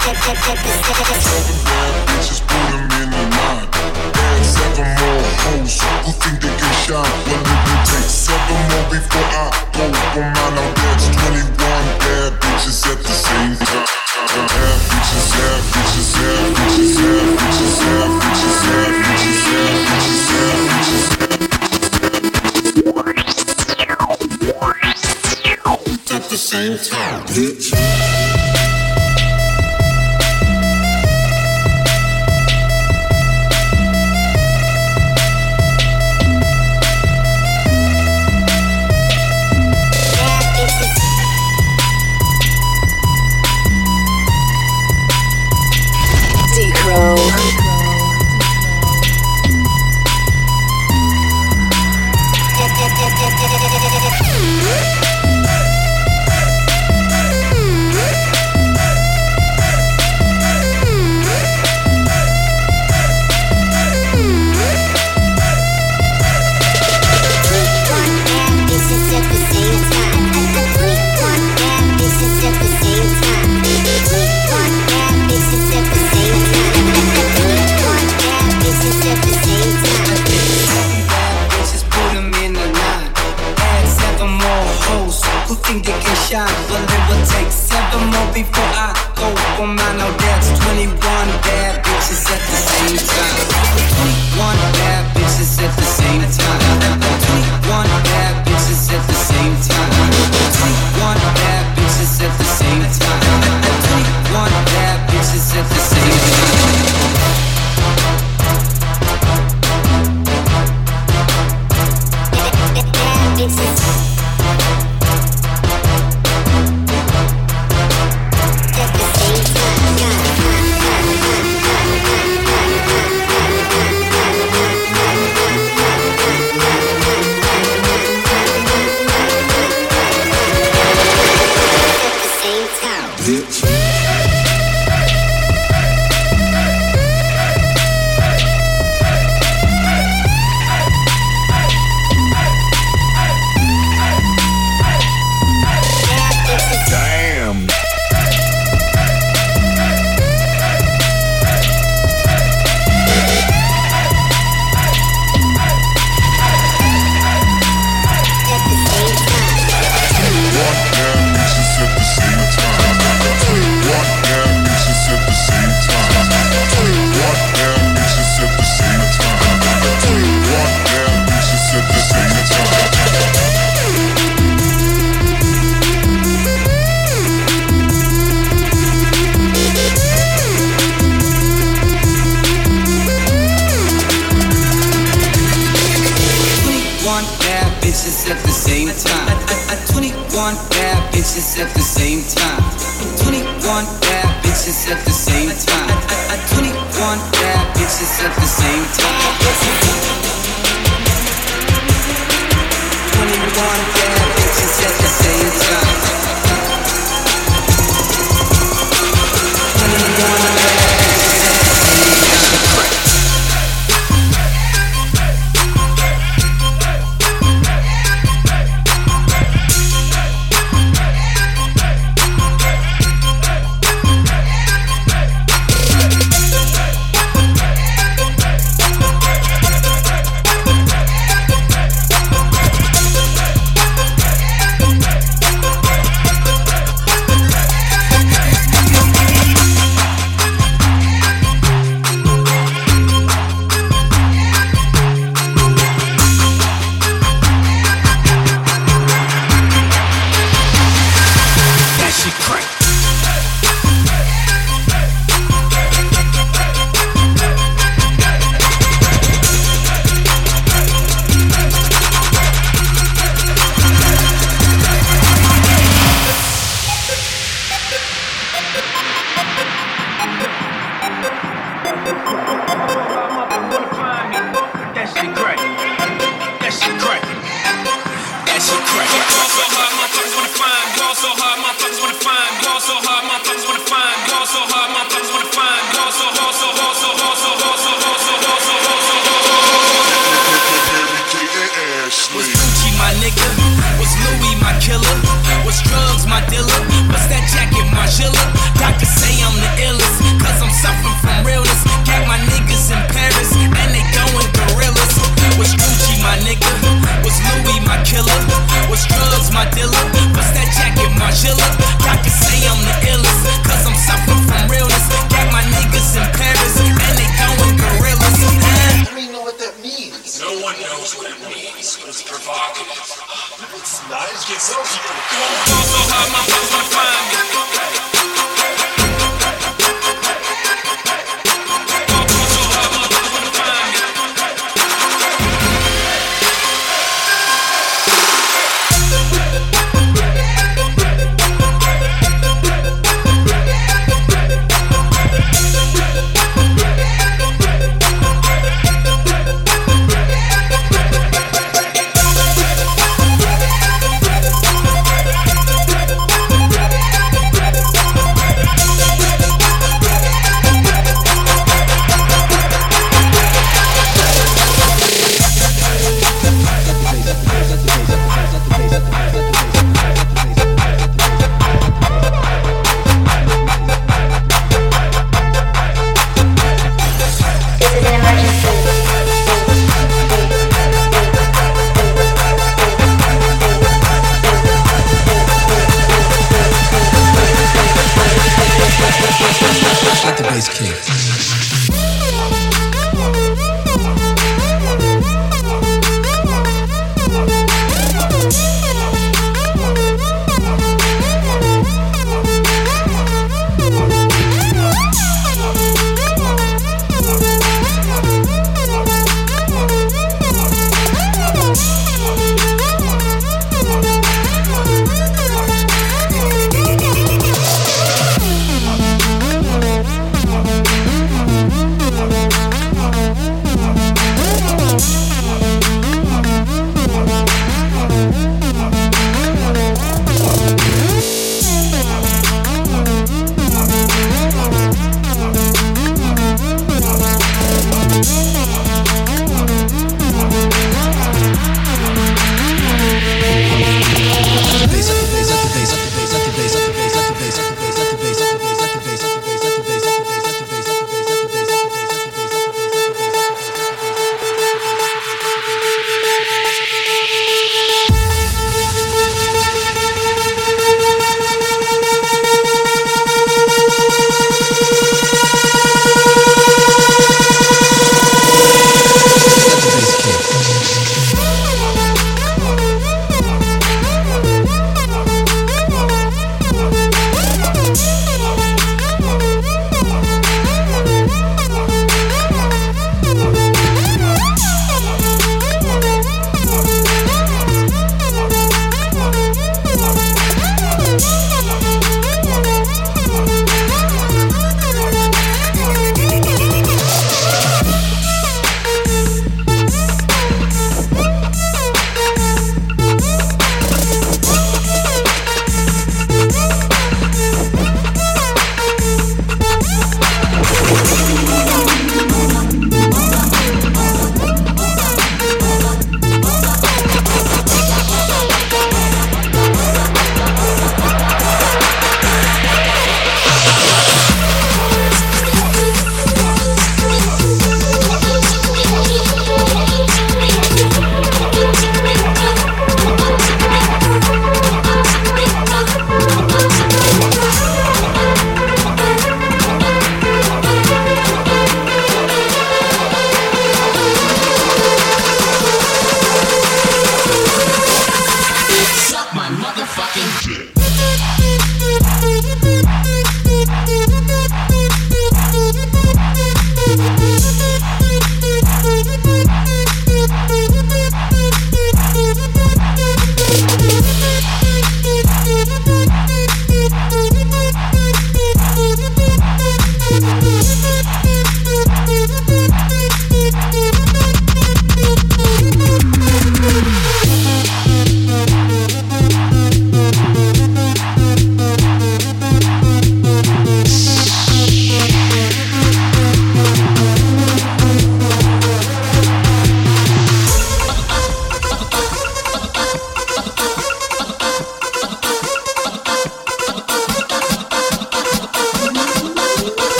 Bitches in line. Add seven more hoes who think they can seven more before I go mine. 21 bad bitches at the same time. Bitches, bitches, bitches, bitches, bitches, bitches, bitches. At the same time, bitch. time. twice at the same time. Twenty-one bad bitches at the same time. chillin'. Doctors say I'm the illest.